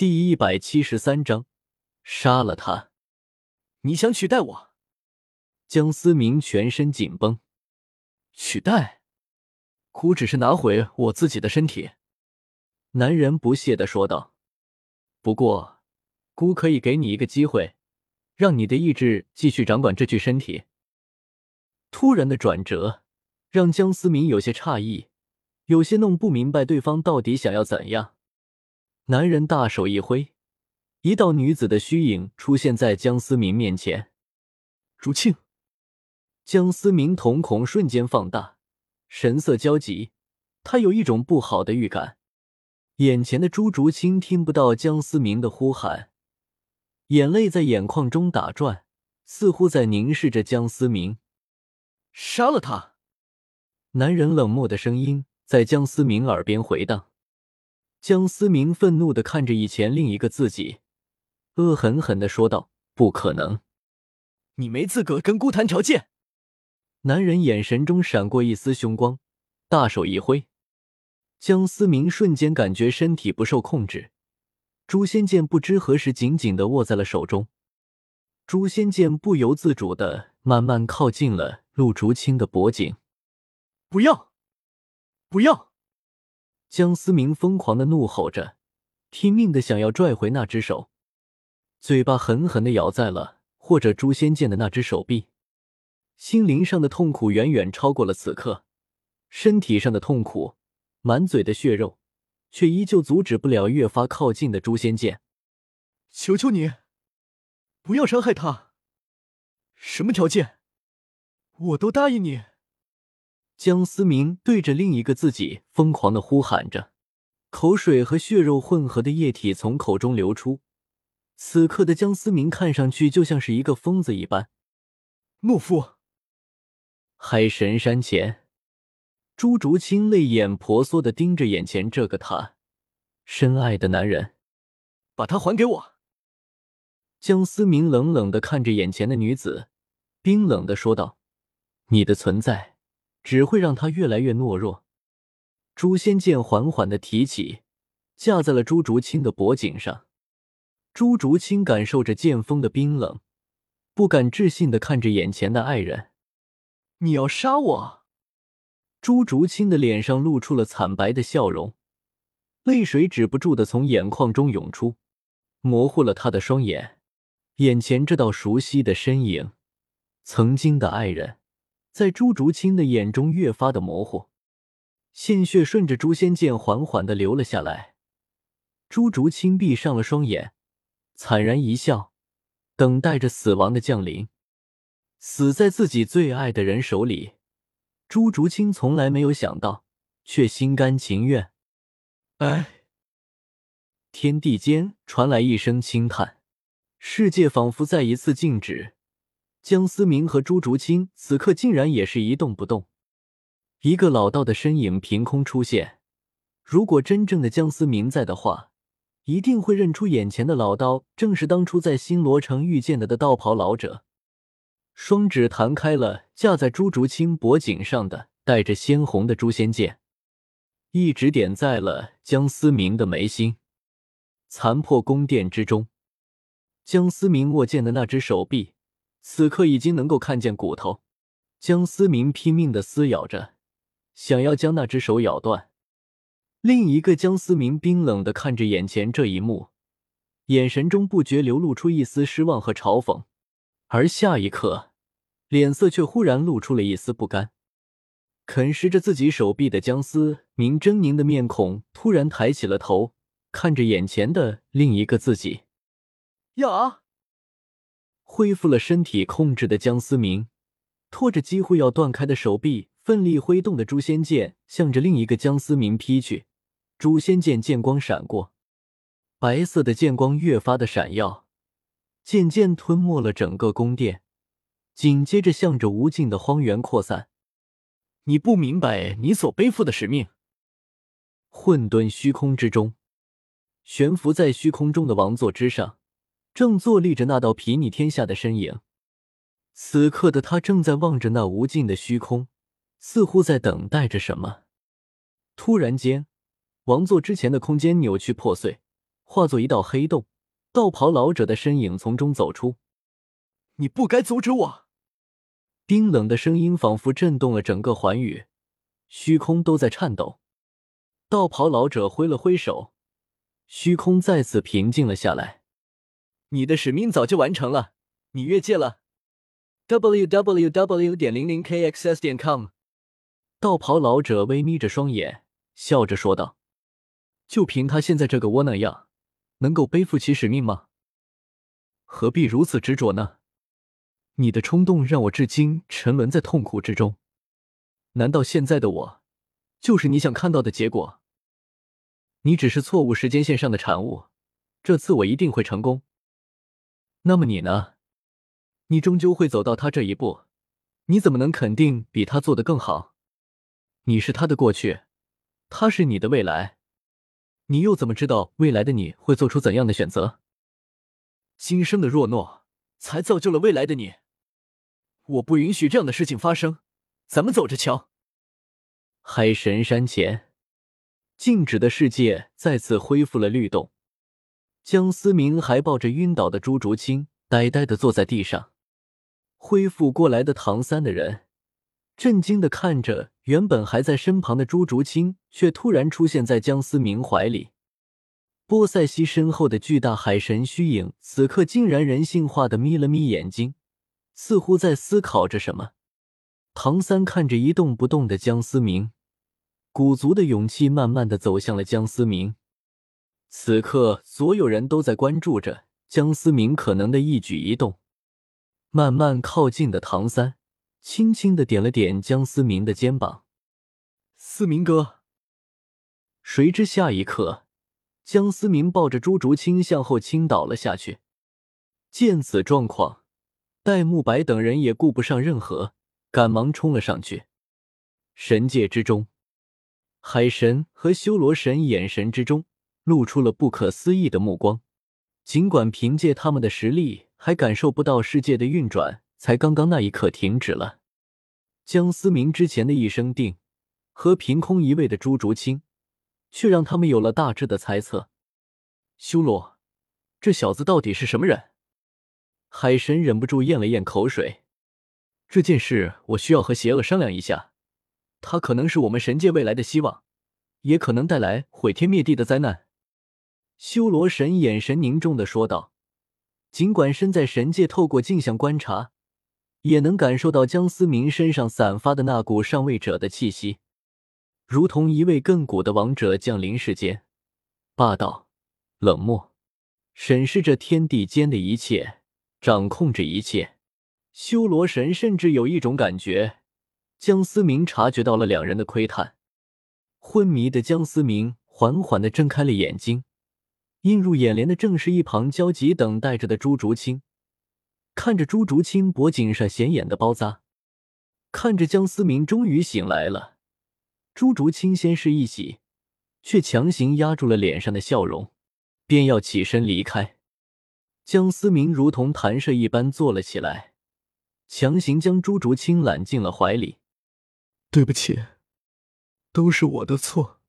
第一百七十三章，杀了他！你想取代我？江思明全身紧绷。取代？姑只是拿回我自己的身体。男人不屑的说道。不过，姑可以给你一个机会，让你的意志继续掌管这具身体。突然的转折让江思明有些诧异，有些弄不明白对方到底想要怎样。男人大手一挥，一道女子的虚影出现在江思明面前。竹青，江思明瞳孔瞬间放大，神色焦急。他有一种不好的预感。眼前的朱竹清听不到江思明的呼喊，眼泪在眼眶中打转，似乎在凝视着江思明。杀了他！男人冷漠的声音在江思明耳边回荡。江思明愤怒的看着以前另一个自己，恶狠狠的说道：“不可能，你没资格跟姑谈条件。”男人眼神中闪过一丝凶光，大手一挥，江思明瞬间感觉身体不受控制，诛仙剑不知何时紧紧的握在了手中，诛仙剑不由自主的慢慢靠近了陆竹清的脖颈。不要，不要！江思明疯狂的怒吼着，拼命的想要拽回那只手，嘴巴狠狠的咬在了或者诛仙剑的那只手臂，心灵上的痛苦远远超过了此刻身体上的痛苦，满嘴的血肉，却依旧阻止不了越发靠近的诛仙剑。求求你，不要伤害他，什么条件，我都答应你。江思明对着另一个自己疯狂的呼喊着，口水和血肉混合的液体从口中流出。此刻的江思明看上去就像是一个疯子一般。懦夫！海神山前，朱竹清泪眼婆娑的盯着眼前这个他深爱的男人，把他还给我！江思明冷冷的看着眼前的女子，冰冷的说道：“你的存在。”只会让他越来越懦弱。诛仙剑缓缓的提起，架在了朱竹清的脖颈上。朱竹清感受着剑锋的冰冷，不敢置信的看着眼前的爱人。你要杀我？朱竹清的脸上露出了惨白的笑容，泪水止不住的从眼眶中涌出，模糊了他的双眼。眼前这道熟悉的身影，曾经的爱人。在朱竹清的眼中越发的模糊，鲜血顺着诛仙剑缓缓的流了下来。朱竹清闭上了双眼，惨然一笑，等待着死亡的降临。死在自己最爱的人手里，朱竹清从来没有想到，却心甘情愿。哎，天地间传来一声轻叹，世界仿佛再一次静止。江思明和朱竹清此刻竟然也是一动不动，一个老道的身影凭空出现。如果真正的江思明在的话，一定会认出眼前的老道正是当初在新罗城遇见的的道袍老者。双指弹开了架在朱竹清脖颈上的带着鲜红的诛仙剑，一指点在了江思明的眉心。残破宫殿之中，江思明握剑的那只手臂。此刻已经能够看见骨头，江思明拼命的撕咬着，想要将那只手咬断。另一个江思明冰冷的看着眼前这一幕，眼神中不觉流露出一丝失望和嘲讽，而下一刻，脸色却忽然露出了一丝不甘。啃食着自己手臂的江思明狰狞的面孔突然抬起了头，看着眼前的另一个自己，呀！恢复了身体控制的江思明，拖着几乎要断开的手臂，奋力挥动的诛仙剑，向着另一个江思明劈去。诛仙剑剑光闪过，白色的剑光越发的闪耀，渐渐吞没了整个宫殿，紧接着向着无尽的荒原扩散。你不明白你所背负的使命。混沌虚空之中，悬浮在虚空中的王座之上。正坐立着那道睥睨天下的身影，此刻的他正在望着那无尽的虚空，似乎在等待着什么。突然间，王座之前的空间扭曲破碎，化作一道黑洞，道袍老者的身影从中走出。你不该阻止我！冰冷的声音仿佛震动了整个寰宇，虚空都在颤抖。道袍老者挥了挥手，虚空再次平静了下来。你的使命早就完成了，你越界了。w w w. 点零零 k x s 点 com。道袍老者微眯着双眼，笑着说道：“就凭他现在这个窝囊样，能够背负起使命吗？何必如此执着呢？你的冲动让我至今沉沦在痛苦之中。难道现在的我，就是你想看到的结果？你只是错误时间线上的产物。这次我一定会成功。那么你呢？”你终究会走到他这一步，你怎么能肯定比他做的更好？你是他的过去，他是你的未来，你又怎么知道未来的你会做出怎样的选择？今生的弱懦才造就了未来的你，我不允许这样的事情发生。咱们走着瞧。海神山前，静止的世界再次恢复了律动。江思明还抱着晕倒的朱竹清，呆呆的坐在地上。恢复过来的唐三的人，震惊的看着原本还在身旁的朱竹清，却突然出现在江思明怀里。波塞西身后的巨大海神虚影，此刻竟然人性化的眯了眯眼睛，似乎在思考着什么。唐三看着一动不动的江思明，鼓足的勇气，慢慢的走向了江思明。此刻，所有人都在关注着江思明可能的一举一动。慢慢靠近的唐三，轻轻的点了点江思明的肩膀。思明哥。谁知下一刻，江思明抱着朱竹清向后倾倒了下去。见此状况，戴沐白等人也顾不上任何，赶忙冲了上去。神界之中，海神和修罗神眼神之中露出了不可思议的目光。尽管凭借他们的实力，还感受不到世界的运转，才刚刚那一刻停止了。江思明之前的一声定和凭空一位的朱竹清，却让他们有了大致的猜测。修罗，这小子到底是什么人？海神忍不住咽了咽口水。这件事我需要和邪恶商量一下。他可能是我们神界未来的希望，也可能带来毁天灭地的灾难。修罗神眼神凝重的说道。尽管身在神界，透过镜像观察，也能感受到江思明身上散发的那股上位者的气息，如同一位亘古的王者降临世间，霸道、冷漠，审视着天地间的一切，掌控着一切。修罗神甚至有一种感觉，江思明察觉到了两人的窥探。昏迷的江思明缓缓的睁开了眼睛。映入眼帘的正是一旁焦急等待着的朱竹清，看着朱竹清脖颈上显眼的包扎，看着江思明终于醒来了，朱竹清先是一喜，却强行压住了脸上的笑容，便要起身离开。江思明如同弹射一般坐了起来，强行将朱竹清揽进了怀里。对不起，都是我的错。